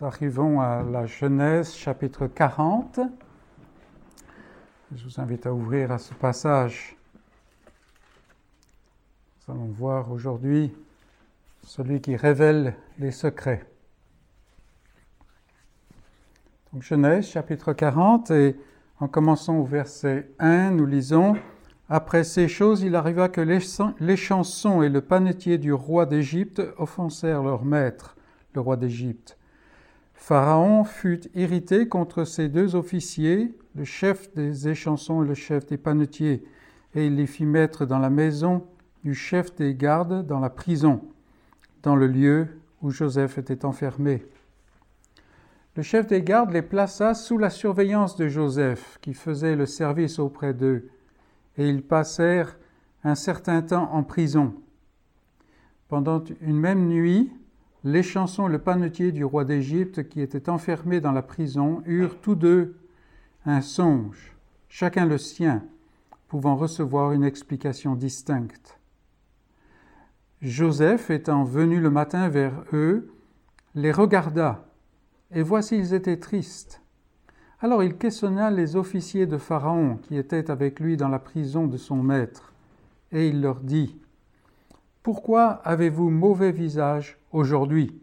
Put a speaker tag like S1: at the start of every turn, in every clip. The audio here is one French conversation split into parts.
S1: Nous arrivons à la Genèse chapitre 40. Je vous invite à ouvrir à ce passage. Nous allons voir aujourd'hui celui qui révèle les secrets. Donc Genèse chapitre 40 et en commençant au verset 1, nous lisons Après ces choses, il arriva que les chansons et le panetier du roi d'Égypte offensèrent leur maître, le roi d'Égypte. Pharaon fut irrité contre ces deux officiers, le chef des échansons et le chef des panetiers, et il les fit mettre dans la maison du chef des gardes, dans la prison, dans le lieu où Joseph était enfermé. Le chef des gardes les plaça sous la surveillance de Joseph, qui faisait le service auprès d'eux, et ils passèrent un certain temps en prison. Pendant une même nuit, les chansons le panetier du roi d'Égypte, qui était enfermé dans la prison, eurent tous deux un songe, chacun le sien, pouvant recevoir une explication distincte. Joseph, étant venu le matin vers eux, les regarda, et voici ils étaient tristes. Alors il questionna les officiers de Pharaon qui étaient avec lui dans la prison de son maître, et il leur dit, Pourquoi avez-vous mauvais visage aujourd'hui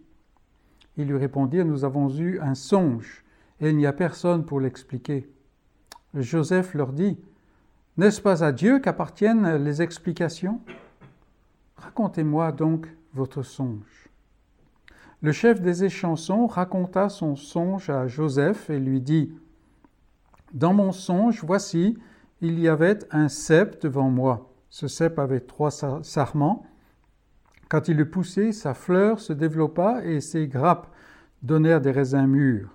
S1: Ils lui répondirent, Nous avons eu un songe, et il n'y a personne pour l'expliquer. Joseph leur dit, N'est-ce pas à Dieu qu'appartiennent les explications? Racontez-moi donc votre songe. Le chef des échansons raconta son songe à Joseph et lui dit, Dans mon songe, voici, il y avait un cep devant moi. Ce cep avait trois sarments quand il eut poussé, sa fleur se développa et ses grappes donnèrent des raisins mûrs.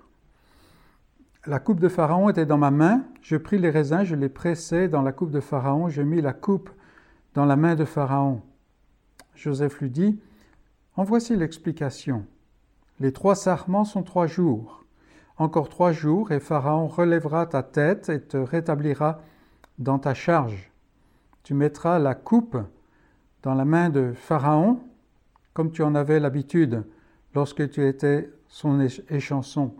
S1: La coupe de Pharaon était dans ma main, je pris les raisins, je les pressai dans la coupe de Pharaon, je mis la coupe dans la main de Pharaon. Joseph lui dit, En voici l'explication. Les trois sarments sont trois jours. Encore trois jours, et Pharaon relèvera ta tête et te rétablira dans ta charge. Tu mettras la coupe dans la main de Pharaon, comme tu en avais l'habitude lorsque tu étais son échanson.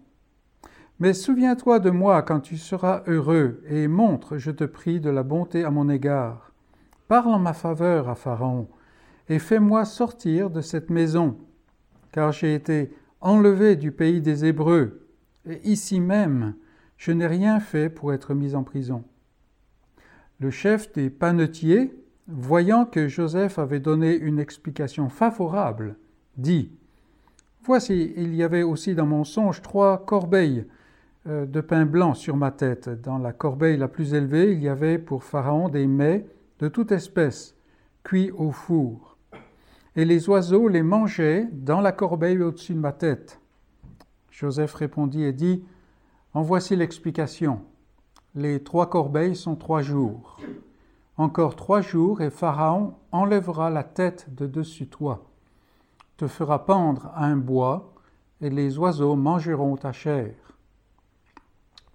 S1: Mais souviens-toi de moi quand tu seras heureux, et montre, je te prie, de la bonté à mon égard. Parle en ma faveur à Pharaon, et fais-moi sortir de cette maison, car j'ai été enlevé du pays des Hébreux, et ici même, je n'ai rien fait pour être mis en prison. Le chef des panetiers, voyant que Joseph avait donné une explication favorable, dit Voici, il y avait aussi dans mon songe trois corbeilles euh, de pain blanc sur ma tête. Dans la corbeille la plus élevée, il y avait pour Pharaon des mets de toute espèce, cuits au four. Et les oiseaux les mangeaient dans la corbeille au-dessus de ma tête. Joseph répondit et dit En voici l'explication. Les trois corbeilles sont trois jours. Encore trois jours, et Pharaon enlèvera la tête de dessus toi, te fera pendre à un bois, et les oiseaux mangeront ta chair.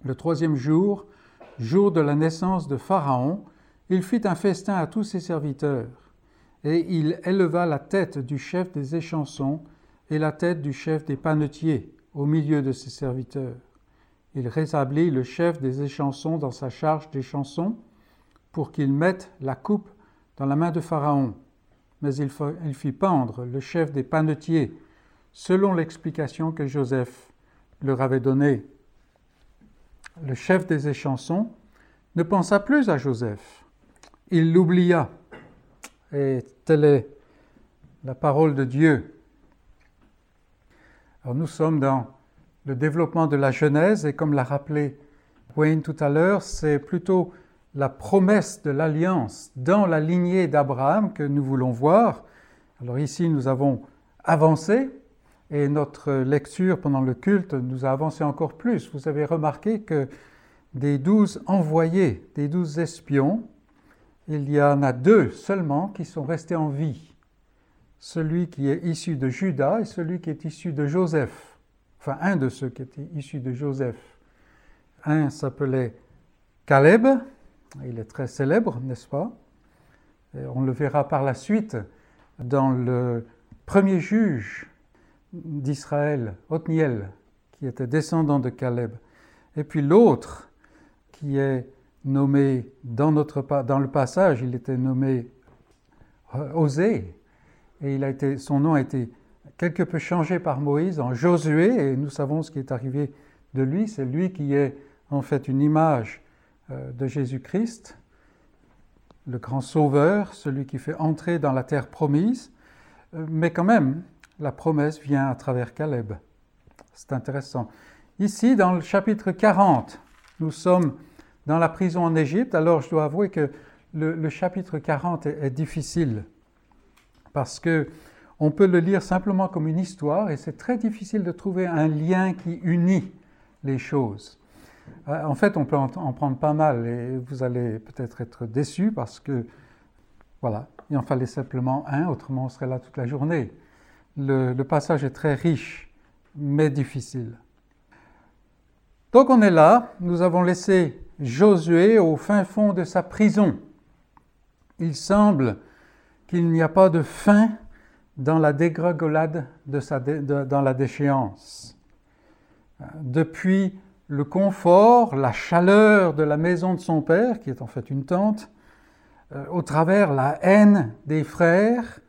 S1: Le troisième jour, jour de la naissance de Pharaon, il fit un festin à tous ses serviteurs, et il éleva la tête du chef des échansons et la tête du chef des panetiers au milieu de ses serviteurs. Il rétablit le chef des échansons dans sa charge des chansons, pour qu'il mette la coupe dans la main de Pharaon. Mais il, fit pendre le chef des panetiers, selon l'explication que Joseph leur avait donnée. Le chef des échansons ne pensa plus à Joseph. Il l'oublia. Et telle est la parole de Dieu. Alors nous sommes dans le développement de la Genèse et comme l'a rappelé Wayne tout à l'heure, c'est plutôt la promesse de l'alliance dans la lignée d'Abraham que nous voulons voir. Alors ici, nous avons avancé et notre lecture pendant le culte nous a avancé encore plus. Vous avez remarqué que des douze envoyés, des douze espions, il y en a deux seulement qui sont restés en vie. Celui qui est issu de Judas et celui qui est issu de Joseph. Enfin, un de ceux qui étaient issus de Joseph. Un s'appelait Caleb il est très célèbre, n'est-ce pas? On le verra par la suite dans le premier juge d'Israël, Othniel, qui était descendant de Caleb. Et puis l'autre, qui est nommé dans, notre, dans le passage, il était nommé euh, Osée, et son nom a été quelque peu changé par Moïse en Josué, et nous savons ce qui est arrivé de lui. C'est lui qui est en fait une image de Jésus-Christ, le grand sauveur, celui qui fait entrer dans la terre promise. Euh, mais quand même, la promesse vient à travers Caleb. C'est intéressant. Ici, dans le chapitre 40, nous sommes dans la prison en Égypte. Alors, je dois avouer que le, chapitre 40 est, difficile parce que on peut le lire simplement comme une histoire et c'est très difficile de trouver un lien qui unit les choses. Euh, en fait, on peut en, prendre pas mal et vous allez peut-être être déçus parce que, voilà, il en fallait simplement un, autrement on serait là toute la journée. Le, passage est très riche, mais difficile. Donc on est là, nous avons laissé Josué au fin fond de sa prison. Il semble qu'il n'y a pas de fin dans la dégringolade dans la déchéance. Depuis le confort, la chaleur de la maison de son père, qui est en fait une tente, euh, au travers la haine des frères,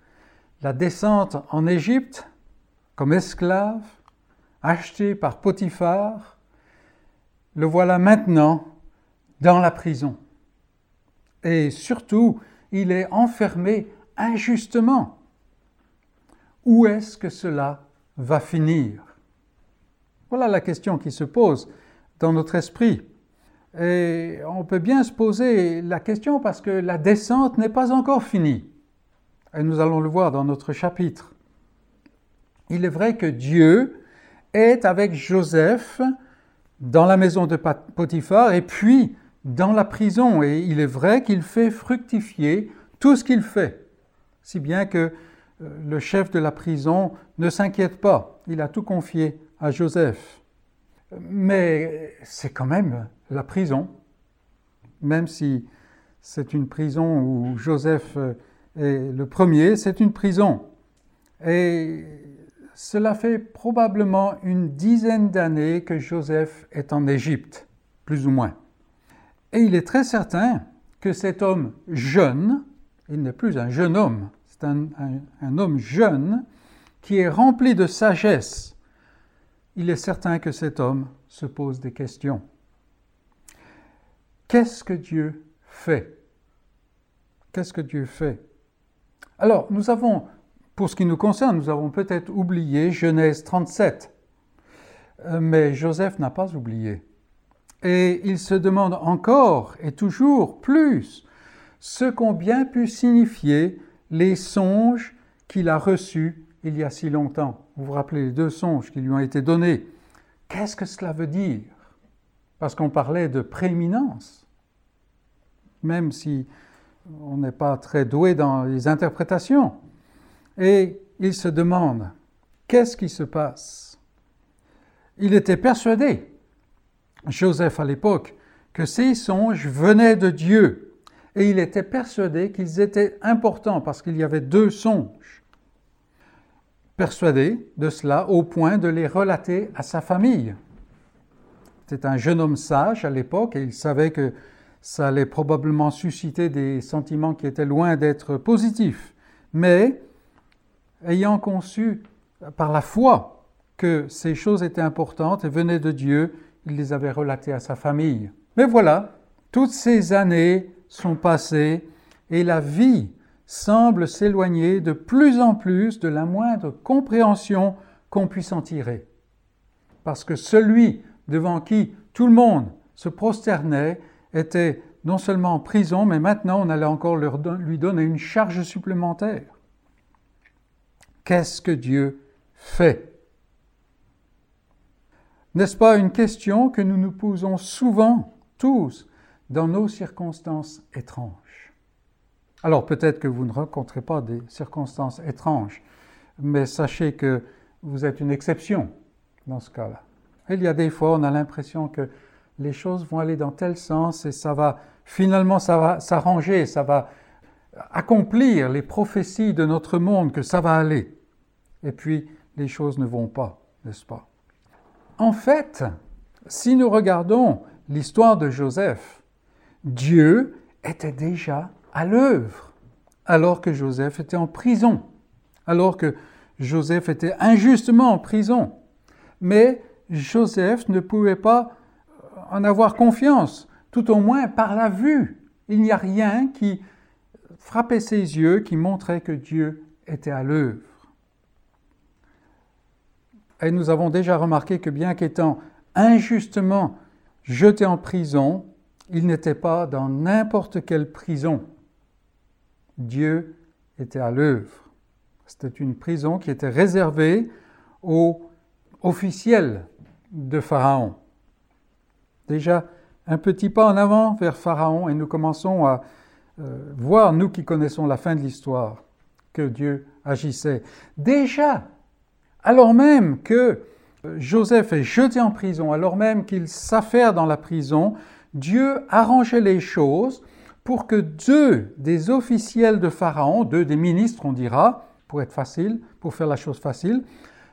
S1: la descente en Égypte comme esclave, acheté par Potiphar, le voilà maintenant dans la prison. Et surtout, il est enfermé injustement. Où est-ce que cela va finir? Voilà la question qui se pose dans notre esprit. Et on peut bien se poser la question parce que la descente n'est pas encore finie. Et nous allons le voir dans notre chapitre. Il est vrai que Dieu est avec Joseph dans la maison de Potiphar et puis dans la prison. Et il est vrai qu'il fait fructifier tout ce qu'il fait, si bien que euh, le chef de la prison ne s'inquiète pas. Il a tout confié à Joseph. Mais c'est quand même la prison, même si c'est une prison où Joseph euh, est le premier, c'est une prison. Et cela fait probablement une dizaine d'années que Joseph est en Égypte, plus ou moins. Et il est très certain que cet homme jeune, il n'est plus un jeune homme, c'est un, un, homme jeune qui est rempli de sagesse. Il est certain que cet homme se pose des questions. Qu'est-ce que Dieu fait? Qu'est-ce que Dieu fait? Alors, nous avons pour ce qui nous concerne, nous avons peut-être oublié Genèse 37, euh, mais Joseph n'a pas oublié. Et il se demande encore et toujours plus ce qu'ont bien pu signifier les songes qu'il a reçus il y a si longtemps. Vous vous rappelez les deux songes qui lui ont été donnés. Qu'est-ce que cela veut dire? Parce qu'on parlait de prééminence, même si on n'est pas très doué dans les interprétations et il se demande qu'est-ce qui se passe? Il était persuadé, Joseph à l'époque, que ces songes venaient de Dieu et il était persuadé qu'ils étaient importants parce qu'il y avait deux songes. Persuadé de cela au point de les relater à sa famille. C'était un jeune homme sage à l'époque et il savait que ça allait probablement susciter des sentiments qui étaient loin d'être positifs. Mais ayant conçu par la foi que ces choses étaient importantes et venaient de Dieu, il les avait relatées à sa famille. Mais voilà, toutes ces années sont passées et la vie semble s'éloigner de plus en plus de la moindre compréhension qu'on puisse en tirer. Parce que celui devant qui tout le monde se prosternait était non seulement en prison, mais maintenant on allait encore lui donner une charge supplémentaire. Qu'est-ce que Dieu fait? N'est-ce pas une question que nous nous posons souvent, tous, dans nos circonstances étranges? Alors peut-être que vous ne rencontrez pas des circonstances étranges, mais sachez que vous êtes une exception dans ce cas-là. Il y a des fois, on a l'impression que les choses vont aller dans tel sens et ça va, finalement, ça va s'arranger, ça va accomplir les prophéties de notre monde que ça va aller et puis les choses ne vont pas, n'est-ce pas? En fait, si nous regardons l'histoire de Joseph, Dieu était déjà à l'œuvre alors que Joseph était en prison, alors que Joseph était injustement en prison. Mais Joseph ne pouvait pas en avoir confiance, tout au moins par la vue. Il n'y a rien qui frappait ses yeux, qui montrait que Dieu était à l'œuvre. Et nous avons déjà remarqué que bien qu'étant injustement jeté en prison, il n'était pas dans n'importe quelle prison. Dieu était à l'œuvre. C'était une prison qui était réservée aux officiels de Pharaon. Déjà un petit pas en avant vers Pharaon et nous commençons à euh, voir, nous qui connaissons la fin de l'histoire, que Dieu agissait. Déjà, alors même que euh, Joseph est jeté en prison, alors même qu'il s'affaire dans la prison, Dieu arrangeait les choses pour que deux des officiels de Pharaon, deux des ministres, on dira, pour être facile, pour faire la chose facile,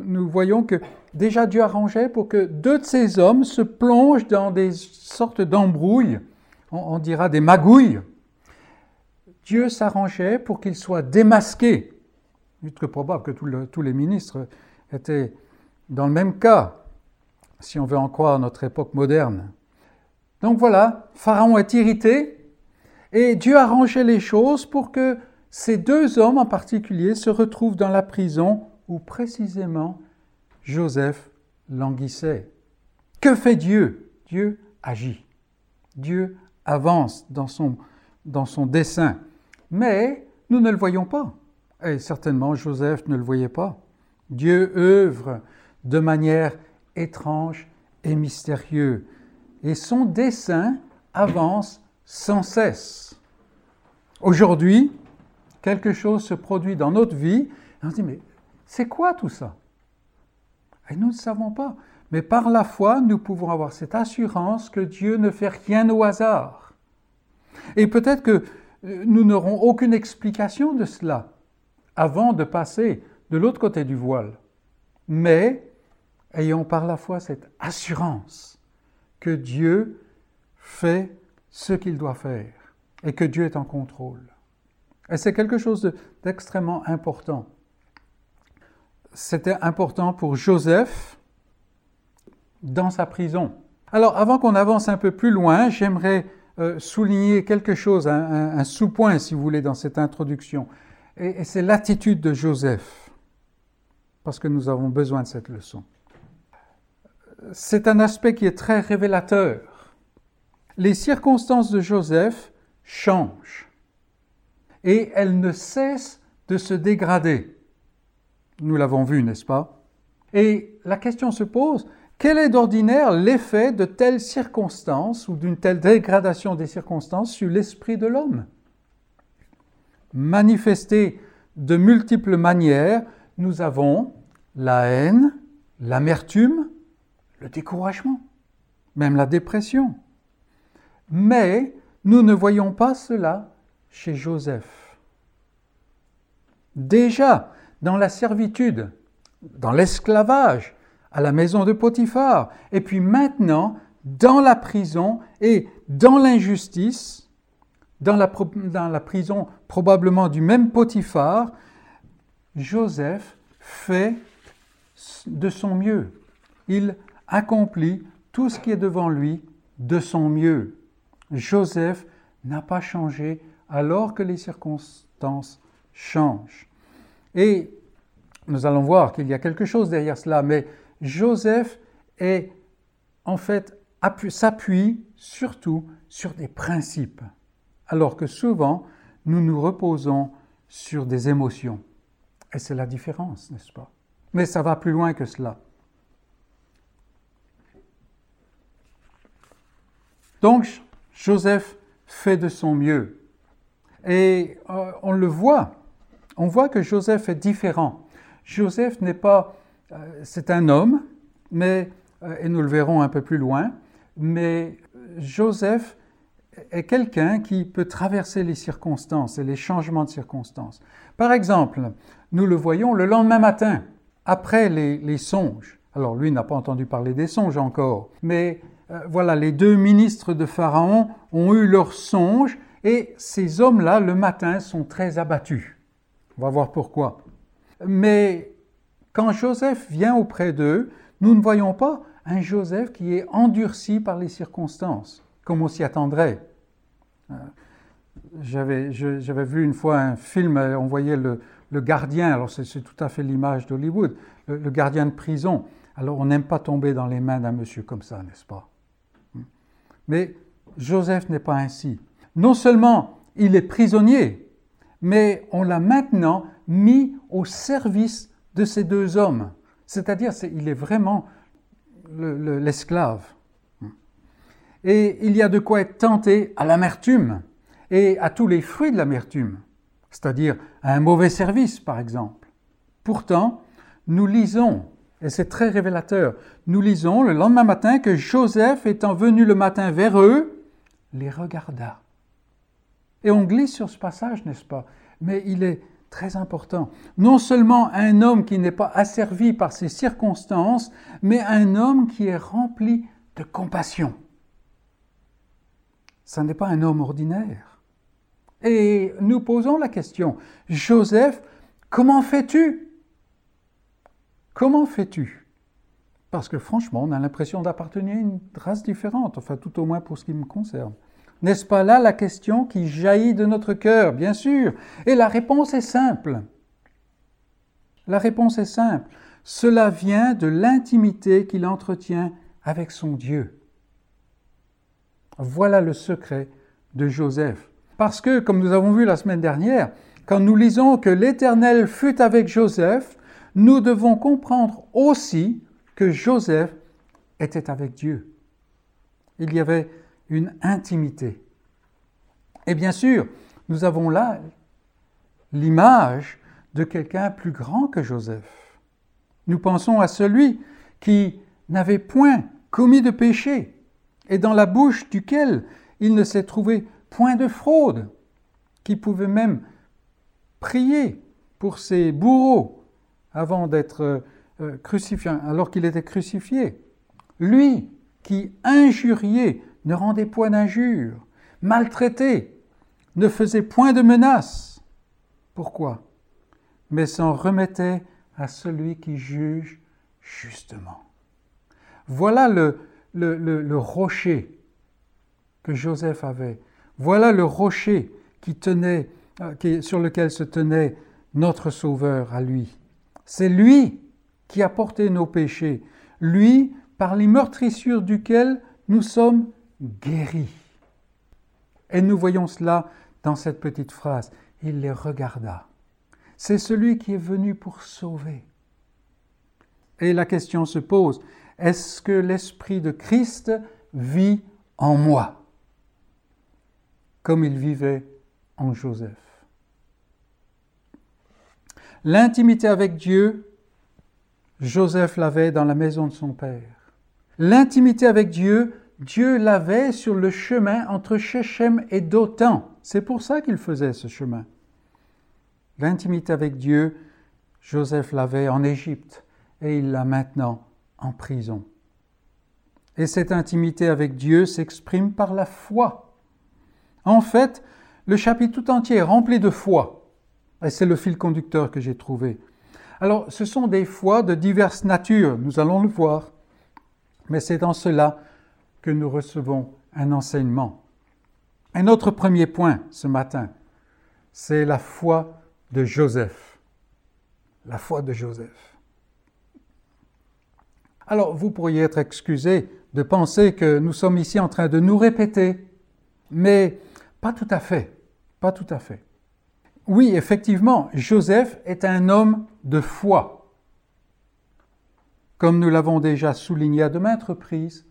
S1: nous voyons que déjà Dieu arrangeait pour que deux de ces hommes se plongent dans des sortes d'embrouilles, on, dira des magouilles. Dieu s'arrangeait pour qu'ils soient démasqués. Il est très probable que tous les ministres étaient dans le même cas, si on veut en croire notre époque moderne. Donc voilà, Pharaon est irrité et Dieu arrangeait les choses pour que ces deux hommes en particulier se retrouvent dans la prison où précisément Joseph languissait. Que fait Dieu? Dieu agit. Dieu avance dans son, dans son dessein. Mais nous ne le voyons pas. Et certainement Joseph ne le voyait pas. Dieu œuvre de manière étrange et mystérieuse. Et son dessein avance sans cesse. Aujourd'hui, quelque chose se produit dans notre vie, on se dit, mais c'est quoi tout ça? Et nous ne savons pas. Mais par la foi, nous pouvons avoir cette assurance que Dieu ne fait rien au hasard. Et peut-être que euh, nous n'aurons aucune explication de cela avant de passer de l'autre côté du voile. Mais ayons par la foi cette assurance que Dieu fait ce qu'il doit faire et que Dieu est en contrôle. Et c'est quelque chose d'extrêmement important. C'était important pour Joseph dans sa prison. Alors, avant qu'on avance un peu plus loin, j'aimerais euh, souligner quelque chose, un, sous-point, si vous voulez, dans cette introduction. et c'est l'attitude de Joseph, parce que nous avons besoin de cette leçon. C'est un aspect qui est très révélateur les circonstances de Joseph changent et elles ne cessent de se dégrader. Nous l'avons vu, n'est-ce pas? Et la question se pose, quel est d'ordinaire l'effet de telles circonstances ou d'une telle dégradation des circonstances sur l'esprit de l'homme? Manifesté de multiples manières, nous avons la haine, l'amertume, le découragement, même la dépression. Mais nous ne voyons pas cela chez Joseph. Déjà, dans la servitude, dans l'esclavage, à la maison de Potiphar, et puis maintenant, dans la prison et dans l'injustice, dans la, dans la prison probablement du même Potiphar, Joseph fait de son mieux. Il accomplit tout ce qui est devant lui de son mieux. Joseph n'a pas changé alors que les circonstances changent. Et nous allons voir qu'il y a quelque chose derrière cela, mais Joseph est en fait s'appuie surtout sur des principes, alors que souvent nous nous reposons sur des émotions. Et c'est la différence, n'est-ce pas? Mais ça va plus loin que cela. Donc, Joseph fait de son mieux. Et euh, on le voit, on voit que Joseph est différent. Joseph n'est pas, euh, c'est un homme, mais, euh, et nous le verrons un peu plus loin, mais Joseph est quelqu'un qui peut traverser les circonstances et les changements de circonstances. Par exemple, nous le voyons le lendemain matin, après les songes, Alors lui n'a pas entendu parler des songes encore, mais euh, voilà, les deux ministres de Pharaon ont eu leurs songes et ces hommes-là, le matin, sont très abattus. On va voir pourquoi. Mais quand Joseph vient auprès d'eux, nous ne voyons pas un Joseph qui est endurci par les circonstances, comme on s'y attendrait. Euh, j'avais, vu une fois un film, on voyait le, gardien, alors c'est, tout à fait l'image d'Hollywood, le, gardien de prison. Alors on n'aime pas tomber dans les mains d'un monsieur comme ça, n'est-ce pas? Mais Joseph n'est pas ainsi. Non seulement il est prisonnier, mais on l'a maintenant mis au service de ces deux hommes. C'est-à-dire, il est vraiment l'esclave. Et il y a de quoi être tenté à l'amertume et à tous les fruits de l'amertume, c'est-à-dire à un mauvais service, par exemple. Pourtant, nous lisons, et c'est très révélateur, nous lisons le lendemain matin que Joseph, étant venu le matin vers eux, les regarda. Et on glisse sur ce passage, n'est-ce pas? Mais il est très important. Non seulement un homme qui n'est pas asservi par ses circonstances, mais un homme qui est rempli de compassion. Ce n'est pas un homme ordinaire. Et nous posons la question, Joseph, comment fais-tu? Comment fais-tu? Parce que franchement, on a l'impression d'appartenir à une race différente, enfin tout au moins pour ce qui me concerne. N'est-ce pas là la question qui jaillit de notre cœur, bien sûr? Et la réponse est simple. La réponse est simple. Cela vient de l'intimité qu'il entretient avec son Dieu. Voilà le secret de Joseph. Parce que, comme nous avons vu la semaine dernière, quand nous lisons que l'Éternel fut avec Joseph, nous devons comprendre aussi que Joseph était avec Dieu. Il y avait une intimité. Et bien sûr, nous avons là l'image de quelqu'un plus grand que Joseph. Nous pensons à celui qui n'avait point commis de péché et dans la bouche duquel il ne s'est trouvé point de fraude, qui pouvait même prier pour ses bourreaux avant d'être euh, crucifié, alors qu'il était crucifié. Lui qui injuriait ne rendait point d'injures, maltraitait, ne faisait point de menaces. Pourquoi? Mais s'en remettait à celui qui juge justement. Voilà le, rocher que Joseph avait. Voilà le rocher euh, sur lequel se tenait notre Sauveur à lui. C'est lui qui a porté nos péchés, lui par les meurtrissures duquel nous sommes guéri. Et nous voyons cela dans cette petite phrase. Il les regarda. C'est celui qui est venu pour sauver. Et la question se pose, est-ce que l'Esprit de Christ vit en moi comme il vivait en Joseph? L'intimité avec Dieu, Joseph l'avait dans la maison de son Père. L'intimité avec Dieu, Dieu l'avait sur le chemin entre Shechem et Dothan. C'est pour ça qu'il faisait ce chemin. L'intimité avec Dieu, Joseph l'avait en Égypte et il l'a maintenant en prison. Et cette intimité avec Dieu s'exprime par la foi. En fait, le chapitre tout entier est rempli de foi. Et c'est le fil conducteur que j'ai trouvé. Alors, ce sont des foi de diverses natures, nous allons le voir. Mais c'est dans cela que nous recevons un enseignement. Un autre premier point ce matin, c'est la foi de Joseph. La foi de Joseph. Alors, vous pourriez être excusé de penser que nous sommes ici en train de nous répéter, mais pas tout à fait, pas tout à fait. Oui, effectivement, Joseph est un homme de foi. Comme nous l'avons déjà souligné à de maintes reprises,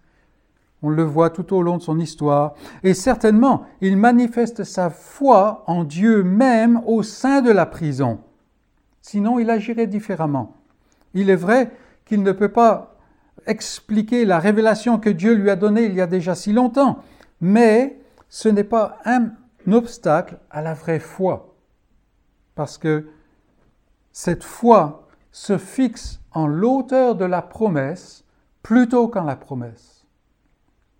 S1: on le voit tout au long de son histoire. Et certainement, il manifeste sa foi en Dieu même au sein de la prison. Sinon, il agirait différemment. Il est vrai qu'il ne peut pas expliquer la révélation que Dieu lui a donnée il y a déjà si longtemps, mais ce n'est pas un obstacle à la vraie foi. Parce que cette foi se fixe en l'auteur de la promesse plutôt qu'en la promesse.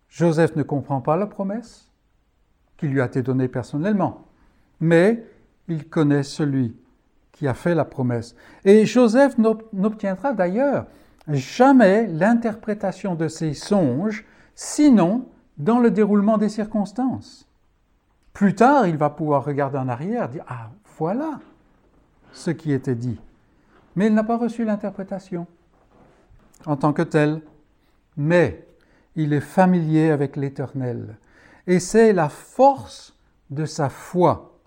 S1: Joseph ne comprend pas la promesse qui lui a été donnée personnellement, mais il connaît celui qui a fait la promesse. Et Joseph n'obtiendra d'ailleurs jamais l'interprétation de ses songes, sinon dans le déroulement des circonstances. Plus tard, il va pouvoir regarder en arrière, dire Ah, voilà ce qui était dit. Mais il n'a pas reçu l'interprétation en tant que tel. Mais il est familier avec l'Éternel. Et c'est la force de sa foi.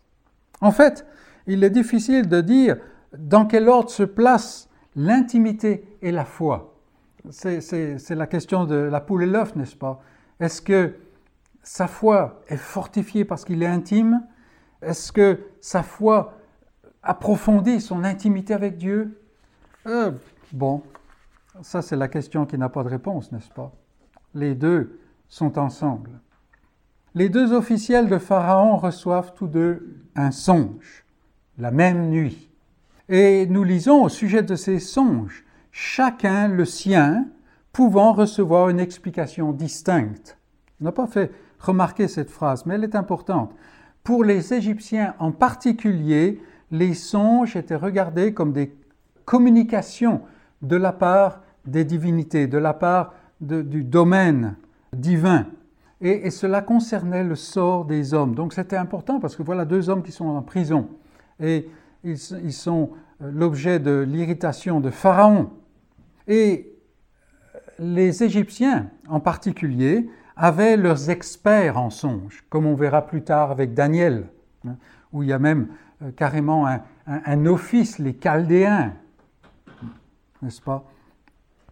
S1: En fait, il est difficile de dire dans quel ordre se place l'intimité et la foi. C'est la question de la poule et l'œuf, n'est-ce pas? Est-ce que sa foi est fortifiée parce qu'il est intime? Est-ce que sa foi approfondit son intimité avec Dieu? Euh, Bon, ça c'est la question qui n'a pas de réponse, n'est-ce pas? Les deux sont ensemble. Les deux officiels de Pharaon reçoivent tous deux un songe, la même nuit. Et nous lisons au sujet de ces songes, chacun le sien pouvant recevoir une explication distincte. On n'a pas fait remarquer cette phrase, mais elle est importante. Pour les Égyptiens en particulier, les songes étaient regardés comme des communications de la part des divinités, de la part du domaine divin. Et, cela concernait le sort des hommes. Donc c'était important parce que voilà deux hommes qui sont en prison. Et ils, sont euh, l'objet de l'irritation de Pharaon. Et les Égyptiens en particulier avaient leurs experts en songes, comme on verra plus tard avec Daniel, hein, où il y a même euh, carrément un, office, les Chaldéens, n'est-ce pas?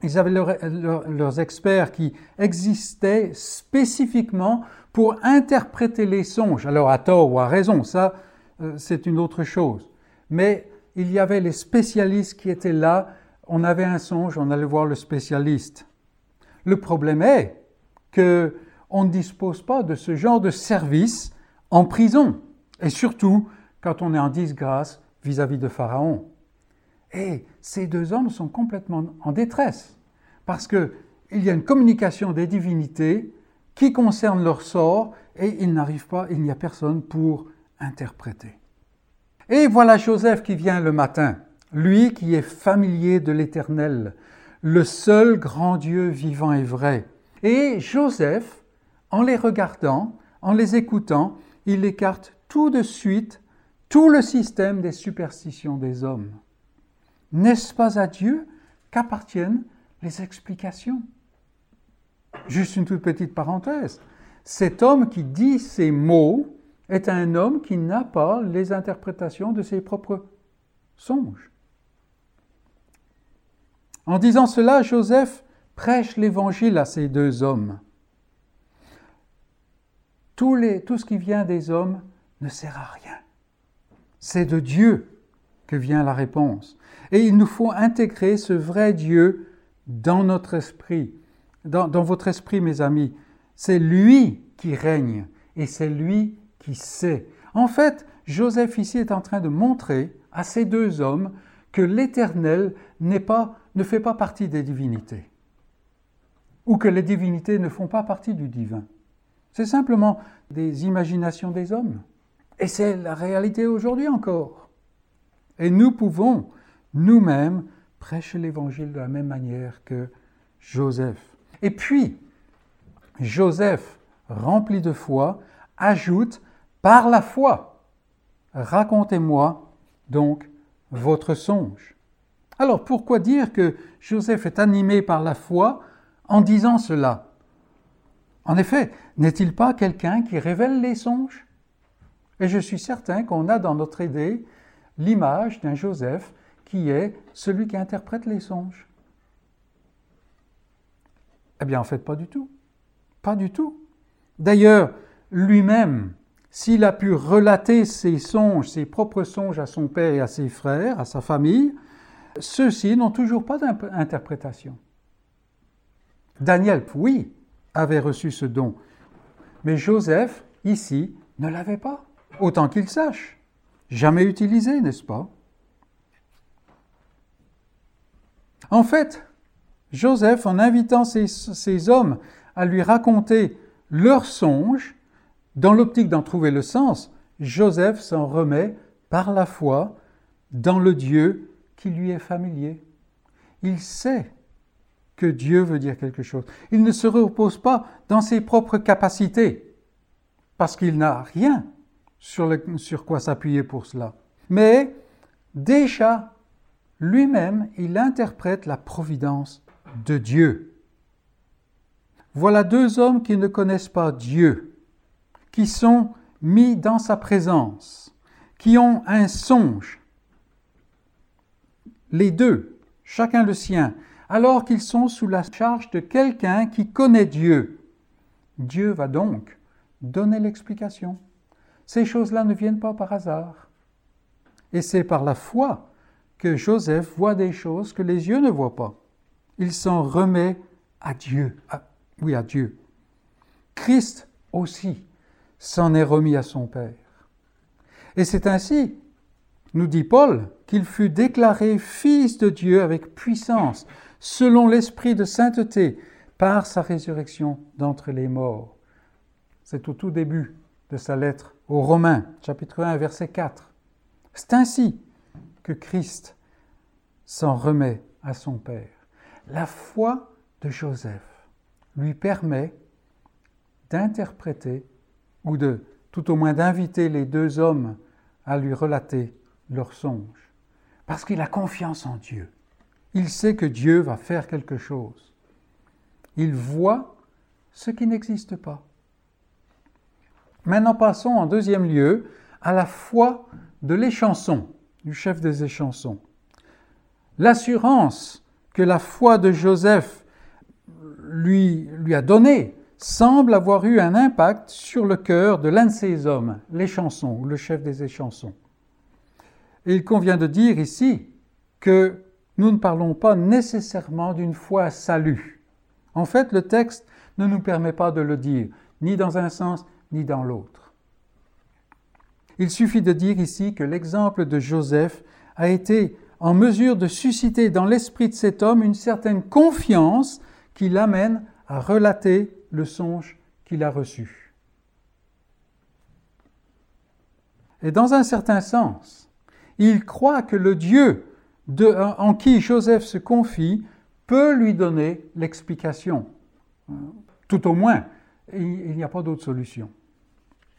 S1: Ils avaient leurs experts qui existaient spécifiquement pour interpréter les songes. Alors à tort ou à raison, ça euh, c'est une autre chose. Mais il y avait les spécialistes qui étaient là. On avait un songe, on allait voir le spécialiste. Le problème est que on ne dispose pas de ce genre de service en prison, et surtout quand on est en disgrâce vis-à-vis de Pharaon. Et ces deux hommes sont complètement en détresse, parce qu'il y a une communication des divinités qui concerne leur sort, et pas, il n'y a personne pour interpréter. Et voilà Joseph qui vient le matin, lui qui est familier de l'Éternel, le seul grand Dieu vivant et vrai. Et Joseph, en les regardant, en les écoutant, il écarte tout de suite tout le système des superstitions des hommes. N'est-ce pas à Dieu qu'appartiennent les explications? Juste une toute petite parenthèse. Cet homme qui dit ces mots est un homme qui n'a pas les interprétations de ses propres songes. En disant cela, Joseph prêche l'évangile à ces deux hommes. Tout, ce qui vient des hommes ne sert à rien. C'est de Dieu que vient la réponse. Et il nous faut intégrer ce vrai Dieu dans notre esprit, dans, dans votre esprit, mes amis. C'est lui qui règne et c'est lui qui sait. En fait, Joseph ici est en train de montrer à ces deux hommes que l'Éternel pas ne fait pas partie des divinités, ou que les divinités ne font pas partie du divin. C'est simplement des imaginations des hommes. Et c'est la réalité aujourd'hui encore. Et nous pouvons nous-mêmes prêcher l'Évangile de la même manière que Joseph. Et puis, Joseph, rempli de foi, ajoute par la foi. Racontez-moi donc votre songe. Alors pourquoi dire que Joseph est animé par la foi en disant cela En effet, n'est-il pas quelqu'un qui révèle les songes? Et je suis certain qu'on a dans notre idée l'image d'un Joseph qui est celui qui interprète les songes. Eh bien, en fait, pas du tout. Pas du tout. D'ailleurs, lui-même, s'il a pu relater ses songes, ses propres songes à son père et à ses frères, à sa famille, ceux-ci n'ont toujours pas d'interprétation. Daniel, oui, avait reçu ce don, mais Joseph, ici, ne l'avait pas, autant qu'il sache. Jamais utilisé, n'est-ce pas? En fait, Joseph, en invitant ces, hommes à lui raconter leurs songes, dans l'optique d'en trouver le sens, Joseph s'en remet par la foi dans le Dieu qui lui est familier. Il sait que Dieu veut dire quelque chose. Il ne se repose pas dans ses propres capacités, parce qu'il n'a rien sur, sur quoi s'appuyer pour cela. Mais déjà, lui-même, il interprète la providence de Dieu. Voilà deux hommes qui ne connaissent pas Dieu, qui sont mis dans sa présence, qui ont un songe. Les deux, chacun le sien, alors qu'ils sont sous la charge de quelqu'un qui connaît Dieu. Dieu va donc donner l'explication. Ces choses-là ne viennent pas par hasard. Et c'est par la foi que Joseph voit des choses que les yeux ne voient pas. Il s'en remet à Dieu. oui, à Dieu. Christ aussi s'en est remis à son Père. Et c'est ainsi, nous dit Paul, qu'il fut déclaré fils de Dieu avec puissance, selon l'esprit de sainteté, par sa résurrection d'entre les morts. C'est au tout début de sa lettre aux Romains, chapitre 1, verset 4. C'est ainsi que Christ s'en remet à son Père. La foi de Joseph lui permet d'interpréter, ou de tout au moins d'inviter les deux hommes à lui relater leur songe, parce qu'il a confiance en Dieu. Il sait que Dieu va faire quelque chose. Il voit ce qui n'existe pas. Maintenant passons en deuxième lieu à la foi de l'échanson, du chef des échansons. L'assurance que la foi de Joseph lui, lui a donnée semble avoir eu un impact sur le cœur de l'un de ces hommes, l'échanson, ou le chef des échansons. Et il convient de dire ici que nous ne parlons pas nécessairement d'une foi salut. En fait, le texte ne nous permet pas de le dire, ni dans un sens, ni dans l'autre. Il suffit de dire ici que l'exemple de Joseph a été en mesure de susciter dans l'esprit de cet homme une certaine confiance qui l'amène à relater le songe qu'il a reçu. Et dans un certain sens, il croit que le Dieu en qui Joseph se confie peut lui donner l'explication. Tout au moins, il n'y a pas d'autre solution.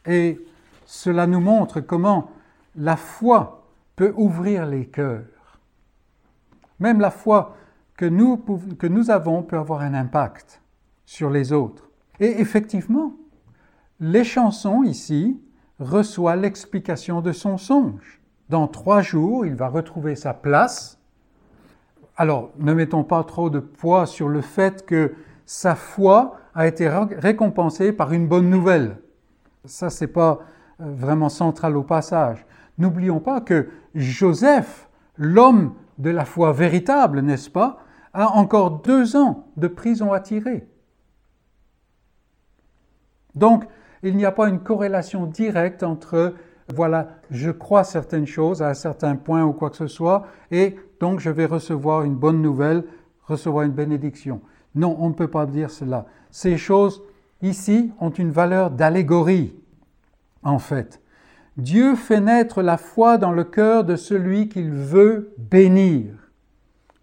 S1: Et cela nous montre comment la foi peut ouvrir les cœurs. Même la foi que nous, que nous avons peut avoir un impact sur les autres. Et effectivement, les chansons ici reçoit l'explication de son songe. Dans trois jours, il va retrouver sa place. Alors, ne mettons pas trop de poids sur le fait que sa foi a été récompensée par une bonne nouvelle. Ça, c'est pas euh, vraiment central au passage. N'oublions pas que Joseph, l'homme de la foi véritable, n'est-ce pas, a encore deux ans de prison à tirer. Donc, il n'y a pas une corrélation directe entre voilà, je crois certaines choses à un certain point ou quoi que ce soit, et donc je vais recevoir une bonne nouvelle, recevoir une bénédiction. Non, on ne peut pas dire cela. Ces choses ici ont une valeur d'allégorie, en fait. Dieu fait naître la foi dans le cœur de celui qu'il veut bénir.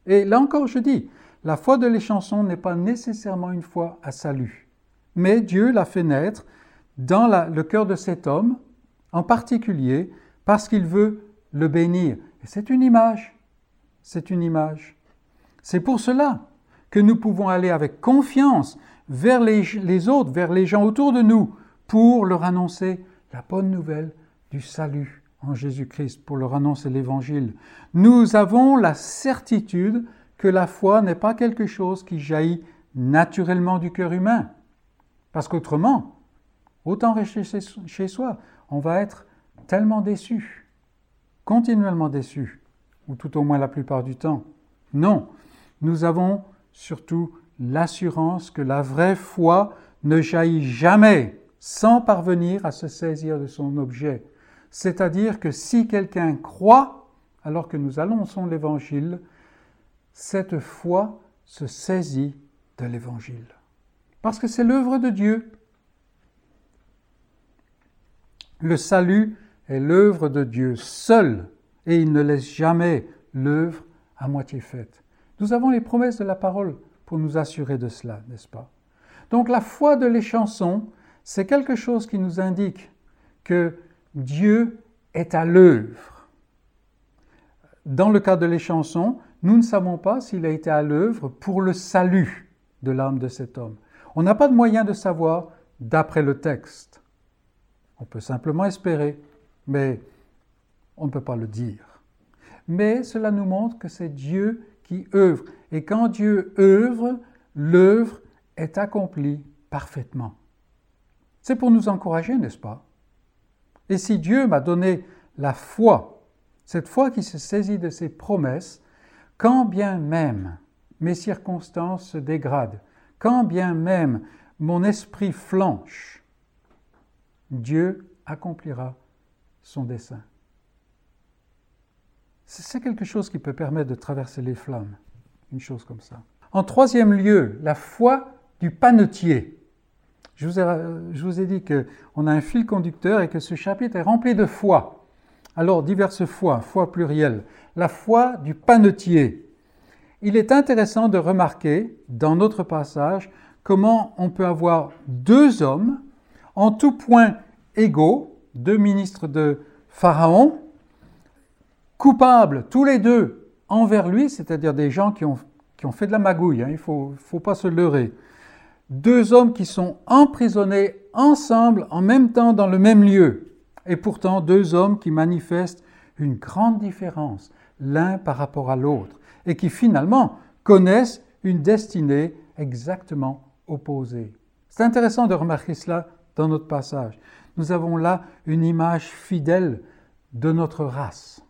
S1: Et là encore, je dis, la foi de l'échanson n'est pas nécessairement une foi à salut, mais Dieu l'a fait naître dans le cœur de cet homme en particulier parce qu'il veut le bénir. Et c'est une image. C'est une image. C'est pour cela que nous pouvons aller avec confiance vers les, autres, vers les gens autour de nous, pour leur annoncer la bonne nouvelle du salut en Jésus-Christ, pour leur annoncer l'Évangile. Nous avons la certitude que la foi n'est pas quelque chose qui jaillit naturellement du cœur humain. Parce qu'autrement, autant rester chez soi, on va être tellement déçu, continuellement déçu, ou tout au moins la plupart du temps. Non, nous avons surtout l'assurance que la vraie foi ne jaillit jamais sans parvenir à se saisir de son objet. C'est-à-dire que si quelqu'un croit, alors que nous annonçons l'Évangile, cette foi se saisit de l'Évangile. Parce que c'est l'œuvre de Dieu. Le salut est l'œuvre de Dieu seul et il ne laisse jamais l'œuvre à moitié faite. Nous avons les promesses de la parole pour nous assurer de cela, n'est-ce pas? Donc la foi de l'échanson, c'est quelque chose qui nous indique que Dieu est à l'œuvre. Dans le cas de l'échanson, nous ne savons pas s'il a été à l'œuvre pour le salut de l'âme de cet homme. On n'a pas de moyen de savoir d'après le texte. On peut simplement espérer, mais on ne peut pas le dire. Mais cela nous montre que c'est Dieu qui œuvre. Et quand Dieu œuvre, l'œuvre est accomplie parfaitement. C'est pour nous encourager, n'est-ce pas? Et si Dieu m'a donné la foi, cette foi qui se saisit de ses promesses, quand bien même mes circonstances se dégradent, quand bien même mon esprit flanche, Dieu accomplira son dessein. C'est quelque chose qui peut permettre de traverser les flammes, une chose comme ça. En troisième lieu, la foi du panetier. Je vous ai, je vous ai dit qu'on a un fil conducteur et que ce chapitre est rempli de foi. Alors, diverses foi, foi plurielle. La foi du panetier. Il est intéressant de remarquer dans notre passage comment on peut avoir deux hommes en tout point égaux, deux ministres de Pharaon, coupables tous les deux envers lui, c'est-à-dire des gens qui ont, qui ont, fait de la magouille, hein, il ne faut, faut pas se leurrer. Deux hommes qui sont emprisonnés ensemble en même temps dans le même lieu, et pourtant deux hommes qui manifestent une grande différence l'un par rapport à l'autre, et qui finalement connaissent une destinée exactement opposée. C'est intéressant de remarquer cela dans notre passage. Nous avons là une image fidèle de notre race.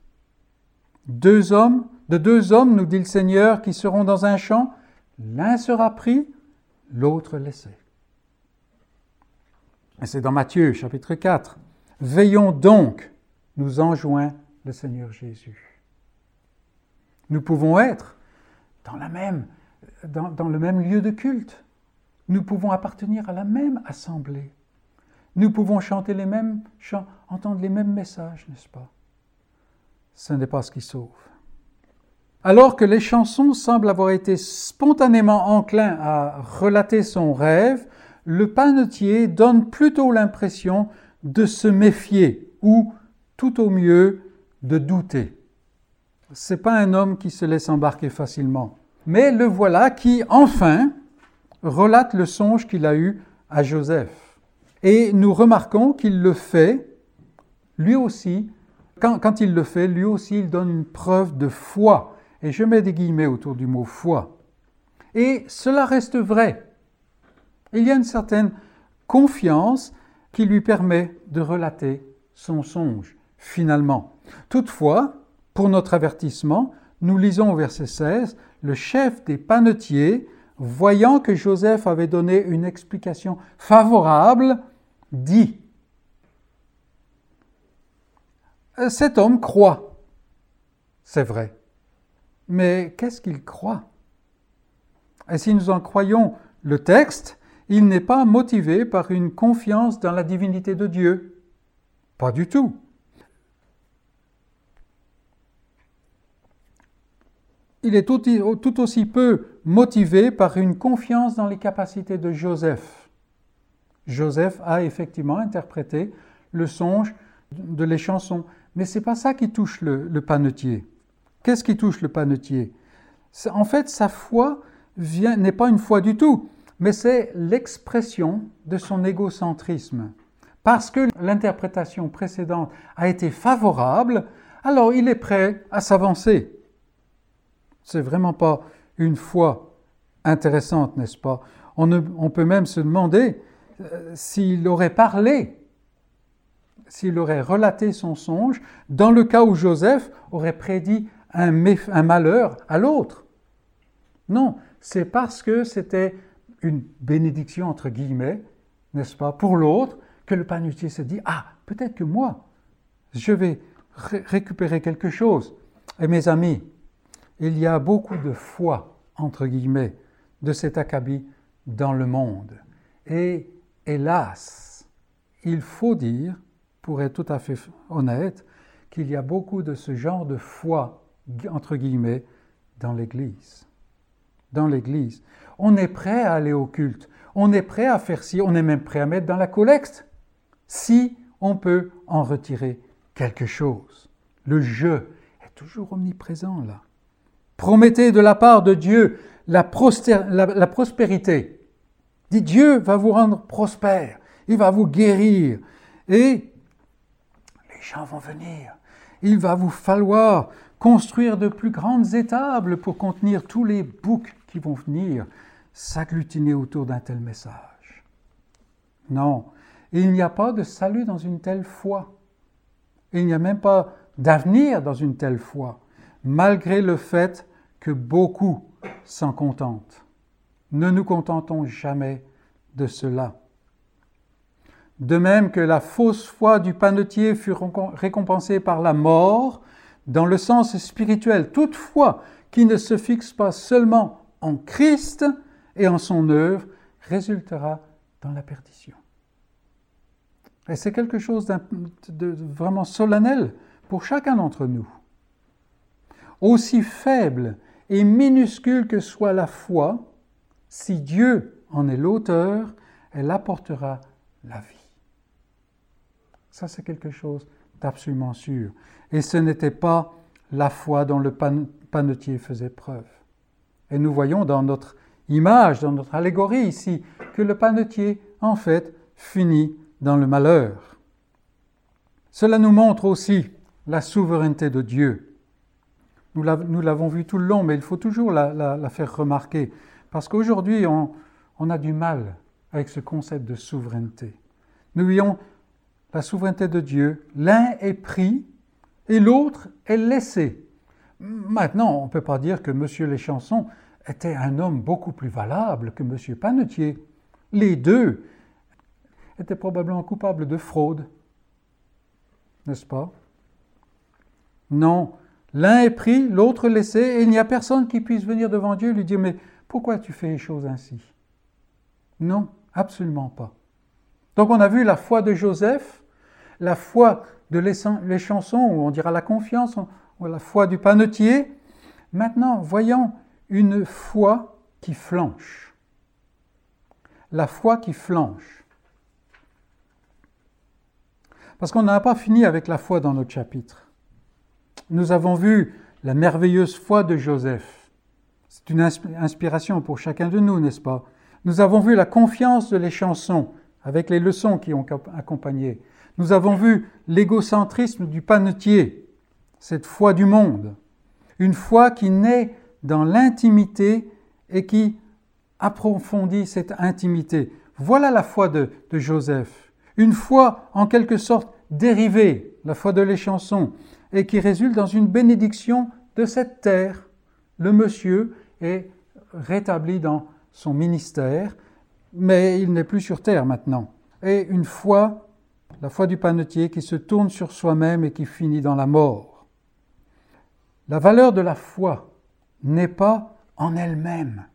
S1: Deux hommes, de deux hommes, nous dit le Seigneur, qui seront dans un champ, l'un sera pris, l'autre laissé. C'est dans Matthieu chapitre 4. Veillons donc, nous enjoint le Seigneur Jésus. Nous pouvons être dans, la même, dans le même lieu de culte. Nous pouvons appartenir à la même assemblée. Nous pouvons chanter les mêmes chants, entendre les mêmes messages, n'est-ce pas? Ce n'est pas ce qui sauve. Alors que les chansons semblent avoir été spontanément enclins à relater son rêve, le panetier donne plutôt l'impression de se méfier ou, tout au mieux, de douter. C'est pas un homme qui se laisse embarquer facilement. Mais le voilà qui, enfin, relate le songe qu'il a eu à Joseph. Et nous remarquons qu'il le fait, lui aussi, quand, il le fait, lui aussi, il donne une preuve de foi. Et je mets des guillemets autour du mot foi. Et cela reste vrai. Il y a une certaine confiance qui lui permet de relater son songe, finalement. Toutefois, pour notre avertissement, nous lisons au verset 16, le chef des panetiers, voyant que Joseph avait donné une explication favorable, dit. Euh, cet homme croit. C'est vrai. Mais qu'est-ce qu'il croit? Et si nous en croyons le texte, il n'est pas motivé par une confiance dans la divinité de Dieu. Pas du tout. Il est tout aussi peu motivé par une confiance dans les capacités de Joseph. Joseph a effectivement interprété le songe de les chansons. Mais ce n'est pas ça qui touche le, panetier. Qu'est-ce qui touche le panetier? En fait, sa foi n'est pas une foi du tout, mais c'est l'expression de son égocentrisme. Parce que l'interprétation précédente a été favorable, alors il est prêt à s'avancer. C'est vraiment pas une foi intéressante, n'est-ce pas? On peut même se demander euh, s'il aurait parlé, s'il aurait relaté son songe, dans le cas où Joseph aurait prédit un, malheur à l'autre. Non, c'est parce que c'était une bénédiction, entre guillemets, n'est-ce pas, pour l'autre, que le panutier se dit, ah, peut-être que moi, je vais récupérer quelque chose. Et mes amis, il y a beaucoup de foi, entre guillemets, de cet acabit dans le monde. Et hélas, il faut dire, pour être tout à fait honnête, qu'il y a beaucoup de ce genre de foi, entre guillemets, dans l'Église. Dans l'Église. On est prêt à aller au culte, on est prêt à faire ci, on est même prêt à mettre dans la collecte, si on peut en retirer quelque chose. Le jeu est toujours omniprésent là. Promettez de la part de Dieu la, la prospérité. Dieu va vous rendre prospère, il va vous guérir et les gens vont venir. Il va vous falloir construire de plus grandes étables pour contenir tous les boucs qui vont venir s'agglutiner autour d'un tel message. Non, il n'y a pas de salut dans une telle foi. Il n'y a même pas d'avenir dans une telle foi, malgré le fait que beaucoup s'en contentent. Ne nous contentons jamais de cela. De même que la fausse foi du panetier fut récompensée par la mort, dans le sens spirituel, toute foi qui ne se fixe pas seulement en Christ et en son œuvre résultera dans la perdition. Et c'est quelque chose de vraiment solennel pour chacun d'entre nous. Aussi faible et minuscule que soit la foi, si Dieu en est l'auteur, elle apportera la vie. Ça, c'est quelque chose d'absolument sûr. Et ce n'était pas la foi dont le panetier faisait preuve. Et nous voyons dans notre image, dans notre allégorie ici, que le panetier, en fait, finit dans le malheur. Cela nous montre aussi la souveraineté de Dieu. Nous l'avons vu tout le long, mais il faut toujours la, faire remarquer, parce qu'aujourd'hui, on, a du mal avec ce concept de souveraineté. Nous voyons la souveraineté de Dieu, l'un est pris et l'autre est laissé. Maintenant, on ne peut pas dire que M. Leschanson était un homme beaucoup plus valable que M. Panetier. Les deux étaient probablement coupables de fraude, n'est-ce pas? Non, l'un est pris, l'autre laissé, et il n'y a personne qui puisse venir devant Dieu et lui dire Mais pourquoi tu fais les choses ainsi? Non, absolument pas. Donc on a vu la foi de Joseph, la foi de les chansons, ou on dira la confiance, ou la foi du panetier. Maintenant, voyons une foi qui flanche. La foi qui flanche. Parce qu'on n'a pas fini avec la foi dans notre chapitre. Nous avons vu la merveilleuse foi de Joseph. C'est une inspiration pour chacun de nous, n'est-ce pas? Nous avons vu la confiance de les chansons avec les leçons qui ont accompagné. Nous avons vu l'égocentrisme du panetier, cette foi du monde, une foi qui naît dans l'intimité et qui approfondit cette intimité. Voilà la foi de, Joseph, une foi en quelque sorte dérivée, la foi de l'échanson, et qui résulte dans une bénédiction de cette terre. Le monsieur est rétabli dans son ministère, mais il n'est plus sur terre maintenant. Et une foi la foi du panetier qui se tourne sur soi-même et qui finit dans la mort. La valeur de la foi n'est pas en elle-même.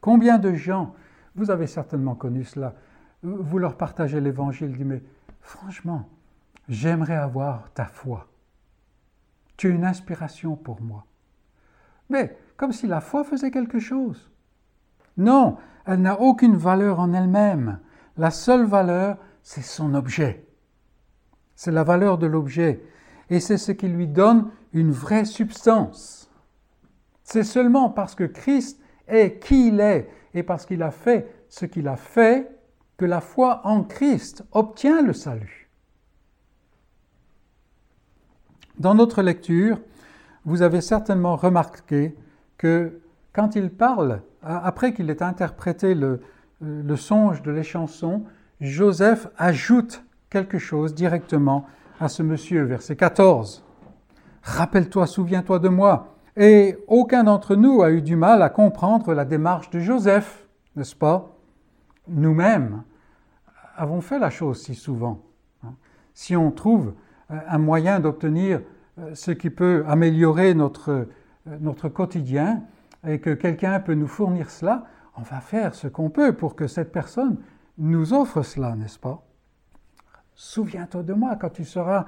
S1: Combien de gens, vous avez certainement connu cela, vous leur partagez l'évangile, dit mais franchement, j'aimerais avoir ta foi. Tu es une inspiration pour moi. Mais comme si la foi faisait quelque chose. Non, elle n'a aucune valeur en elle-même. La seule valeur, c'est son objet. C'est la valeur de l'objet. Et c'est ce qui lui donne une vraie substance. C'est seulement parce que Christ est qui il est et parce qu'il a fait ce qu'il a fait que la foi en Christ obtient le salut. Dans notre lecture, vous avez certainement remarqué quand il parle, après qu'il ait interprété le, le songe de les chansons, Joseph ajoute quelque chose directement à ce monsieur, verset 14. Rappelle-toi, souviens-toi de moi. Et aucun d'entre nous a eu du mal à comprendre la démarche de Joseph, n'est-ce pas? Nous-mêmes avons fait la chose si souvent. Hein. Si on trouve euh, un moyen d'obtenir euh, ce qui peut améliorer notre euh, notre quotidien et que quelqu'un peut nous fournir cela, on va faire ce qu'on peut pour que cette personne nous offre cela, n'est-ce pas? Souviens-toi de moi quand tu seras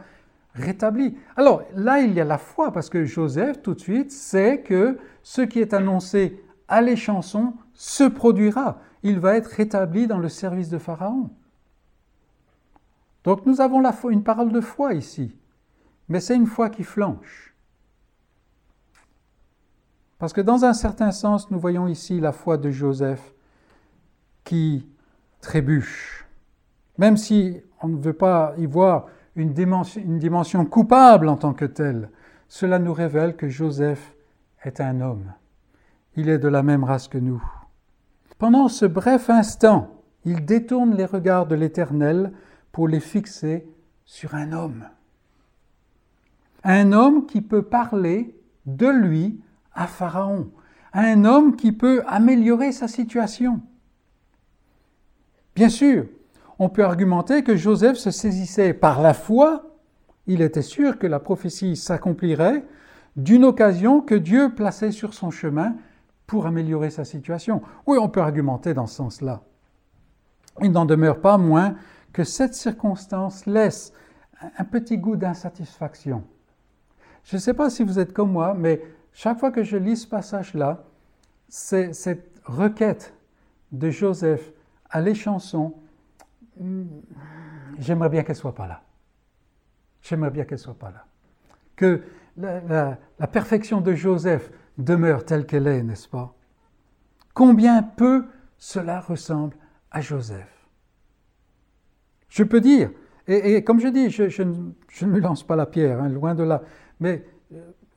S1: rétabli. Alors là, il y a la foi, parce que Joseph, tout de suite, sait que ce qui est annoncé à l'échanson se produira. Il va être rétabli dans le service de Pharaon. Donc nous avons une parole de foi ici, mais c'est une foi qui flanche. Parce que dans un certain sens, nous voyons ici la foi de Joseph qui trébuche. Même si on ne veut pas y voir une dimension, coupable en tant que telle, cela nous révèle que Joseph est un homme. Il est de la même race que nous. Pendant ce bref instant, il détourne les regards de l'Éternel pour les fixer sur un homme. Un homme qui peut parler de lui à Pharaon. Un homme qui peut améliorer sa situation. Bien sûr, on peut argumenter que Joseph se saisissait par la foi, il était sûr que la prophétie s'accomplirait, d'une occasion que Dieu plaçait sur son chemin pour améliorer sa situation. Oui, on peut argumenter dans ce sens-là. Il n'en demeure pas moins que cette circonstance laisse un petit goût d'insatisfaction. Je ne sais pas si vous êtes comme moi, mais chaque fois que je lis ce passage-là, cette requête de Joseph à l'échanson, hmm, j'aimerais bien qu'elle soit pas là. J'aimerais bien qu'elle soit pas là. Que la, perfection de Joseph demeure telle qu'elle est, n'est-ce pas? Combien peu cela ressemble à Joseph je peux dire, et, comme je dis, je, ne lance pas la pierre, hein, loin de là, mais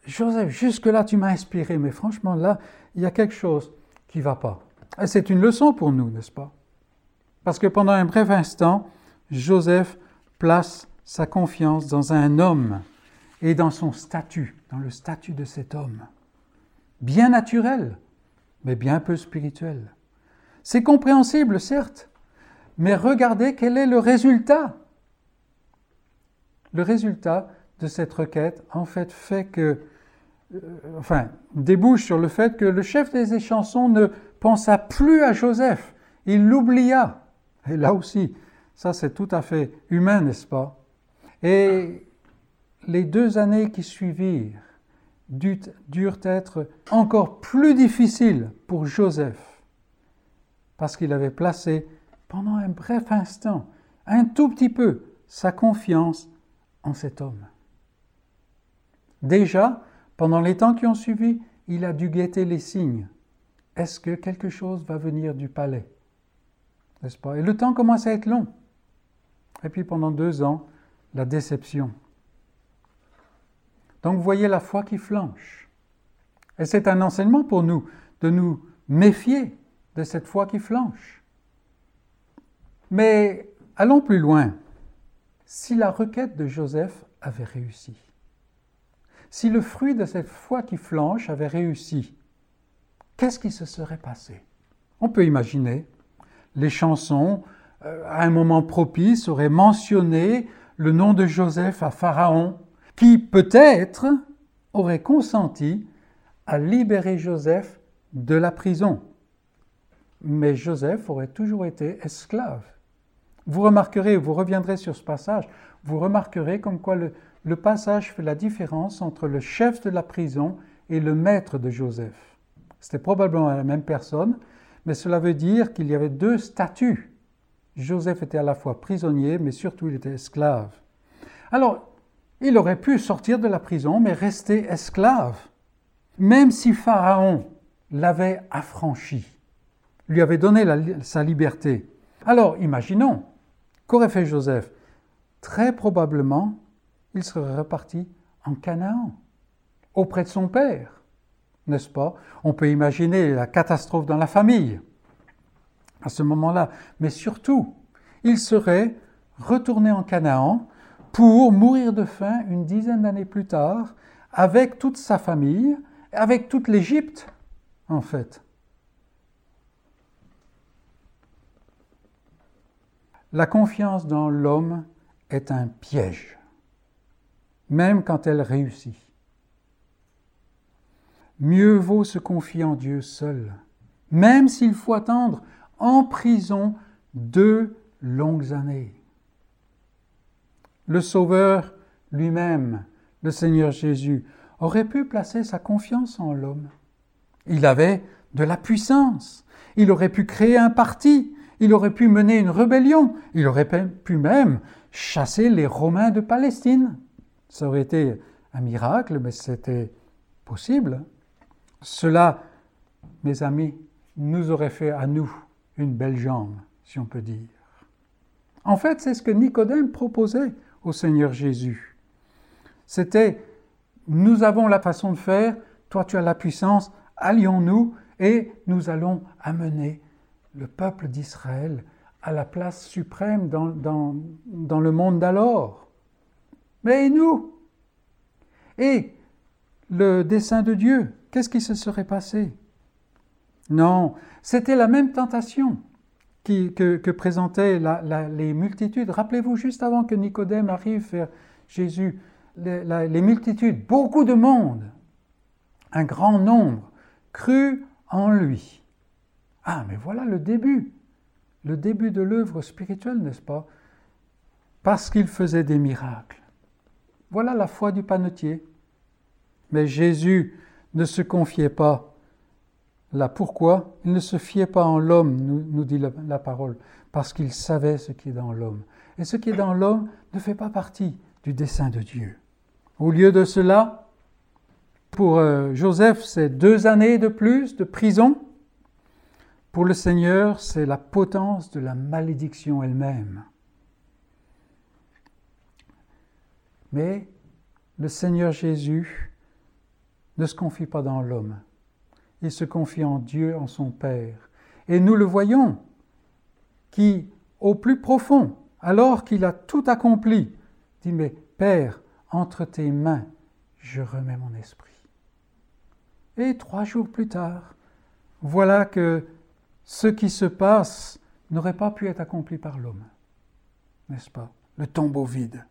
S1: Joseph, jusque-là, tu m'as inspiré, mais franchement, là, il y a quelque chose qui ne va pas. C'est une leçon pour nous, n'est-ce pas? Parce que pendant un bref instant, Joseph place sa confiance dans un homme et dans son statut, dans le statut de cet homme. Bien naturel, mais bien peu spirituel. C'est compréhensible, certes, mais regardez quel est le résultat. Le résultat de cette requête, en fait, fait que, enfin, débouche sur le fait que le chef des échansons ne pensa plus à Joseph, il l'oublia. Et là aussi, ça c'est tout à fait humain, n'est-ce pas? Et les deux années qui suivirent durent être encore plus difficiles pour Joseph, parce qu'il avait placé pendant un bref instant, un tout petit peu, sa confiance en cet homme. Déjà, pendant les temps qui ont suivi, il a dû guetter les signes. Est-ce que quelque chose va venir du palais? N'est-ce pas? Et le temps commence à être long. Et puis pendant deux ans, la déception. Donc vous voyez la foi qui flanche. Et c'est un enseignement pour nous de nous méfier de cette foi qui flanche. Mais allons plus loin. Si la requête de Joseph avait réussi, si le fruit de cette foi qui flanche avait réussi, qu'est-ce qui se serait passé? On peut imaginer les chansons, euh, à un moment propice, auraient mentionné le nom de Joseph à Pharaon, qui peut-être aurait consenti à libérer Joseph de la prison. Mais Joseph aurait toujours été esclave. Vous remarquerez, vous reviendrez sur ce passage, vous remarquerez comme quoi le, passage fait la différence entre le chef de la prison et le maître de Joseph. C'était probablement la même personne, mais cela veut dire qu'il y avait deux statuts. Joseph était à la fois prisonnier, mais surtout il était esclave. Alors, il aurait pu sortir de la prison, mais rester esclave, même si Pharaon l'avait affranchi, lui avait donné sa liberté. Alors, imaginons, Qu'aurait fait Joseph Très probablement, il serait reparti en Canaan, auprès de son père, n'est-ce pas? On peut imaginer la catastrophe dans la famille à ce moment-là, mais surtout, il serait retourné en Canaan pour mourir de faim une dizaine d'années plus tard, avec toute sa famille, avec toute l'Égypte, en fait. La confiance dans l'homme est un piège, même quand elle réussit. mieux vaut se confier en Dieu seul, même s'il faut attendre en prison deux longues années. Le Sauveur lui-même, le Seigneur Jésus, aurait pu placer sa confiance en l'homme. Il avait de la puissance, il aurait pu créer un parti, il aurait pu mener une rébellion, il aurait pu même chasser les Romains de Palestine. Ça aurait été un miracle, mais c'était possible. Cela, mes amis, nous aurait fait à nous une belle jambe, si on peut dire. En fait, c'est ce que Nicodème proposait au Seigneur Jésus. C'était, nous avons la façon de faire, toi tu as la puissance, allions-nous et nous allons amener le peuple d'Israël à la place suprême dans, dans, le monde d'alors. Mais nous? Et le dessein de Dieu, qu'est-ce qui se serait passé? Non, c'était la même tentation que, présentaient les multitudes. Rappelez-vous, juste avant que Nicodème arrive vers Jésus, les, les multitudes, beaucoup de monde, un grand nombre, crut en lui. Ah, mais voilà le début, le début de l'œuvre spirituelle, n'est-ce pas? Parce qu'il faisait des miracles. Voilà la foi du panetier. Mais Jésus ne se confiait pas là. Pourquoi? Il ne se fiait pas en l'homme, nous, dit la, parole, parce qu'il savait ce qui est dans l'homme. Et ce qui est dans l'homme ne fait pas partie du dessein de Dieu. Au lieu de cela, pour euh, Joseph, c'est deux années de plus de prison. Pour le Seigneur, c'est la potence de la malédiction elle-même. Mais le Seigneur Jésus ne se confie pas dans l'homme. Il se confie en Dieu, en son Père. Et nous le voyons, qui, au plus profond, alors qu'il a tout accompli, dit, mais Père, entre tes mains, je remets mon esprit. Et trois jours plus tard, voilà que ce qui se passe n'aurait pas pu être accompli par l'homme, n'est-ce pas? Le tombeau vide.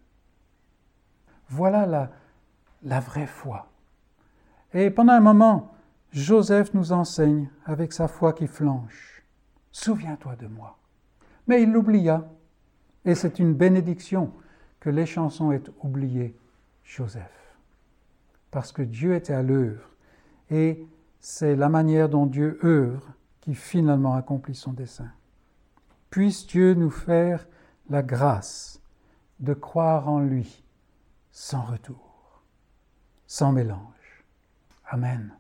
S1: Voilà la, vraie foi. Et pendant un moment, Joseph nous enseigne avec sa foi qui flanche. Souviens-toi de moi. Mais il l'oublia. Et c'est une bénédiction que les chansons aient oublié Joseph. Parce que Dieu était à l'œuvre. Et c'est la manière dont Dieu œuvre qui finalement accomplit son dessein. Puisse Dieu nous faire la grâce de croire en lui sans retour, sans mélange. Amen.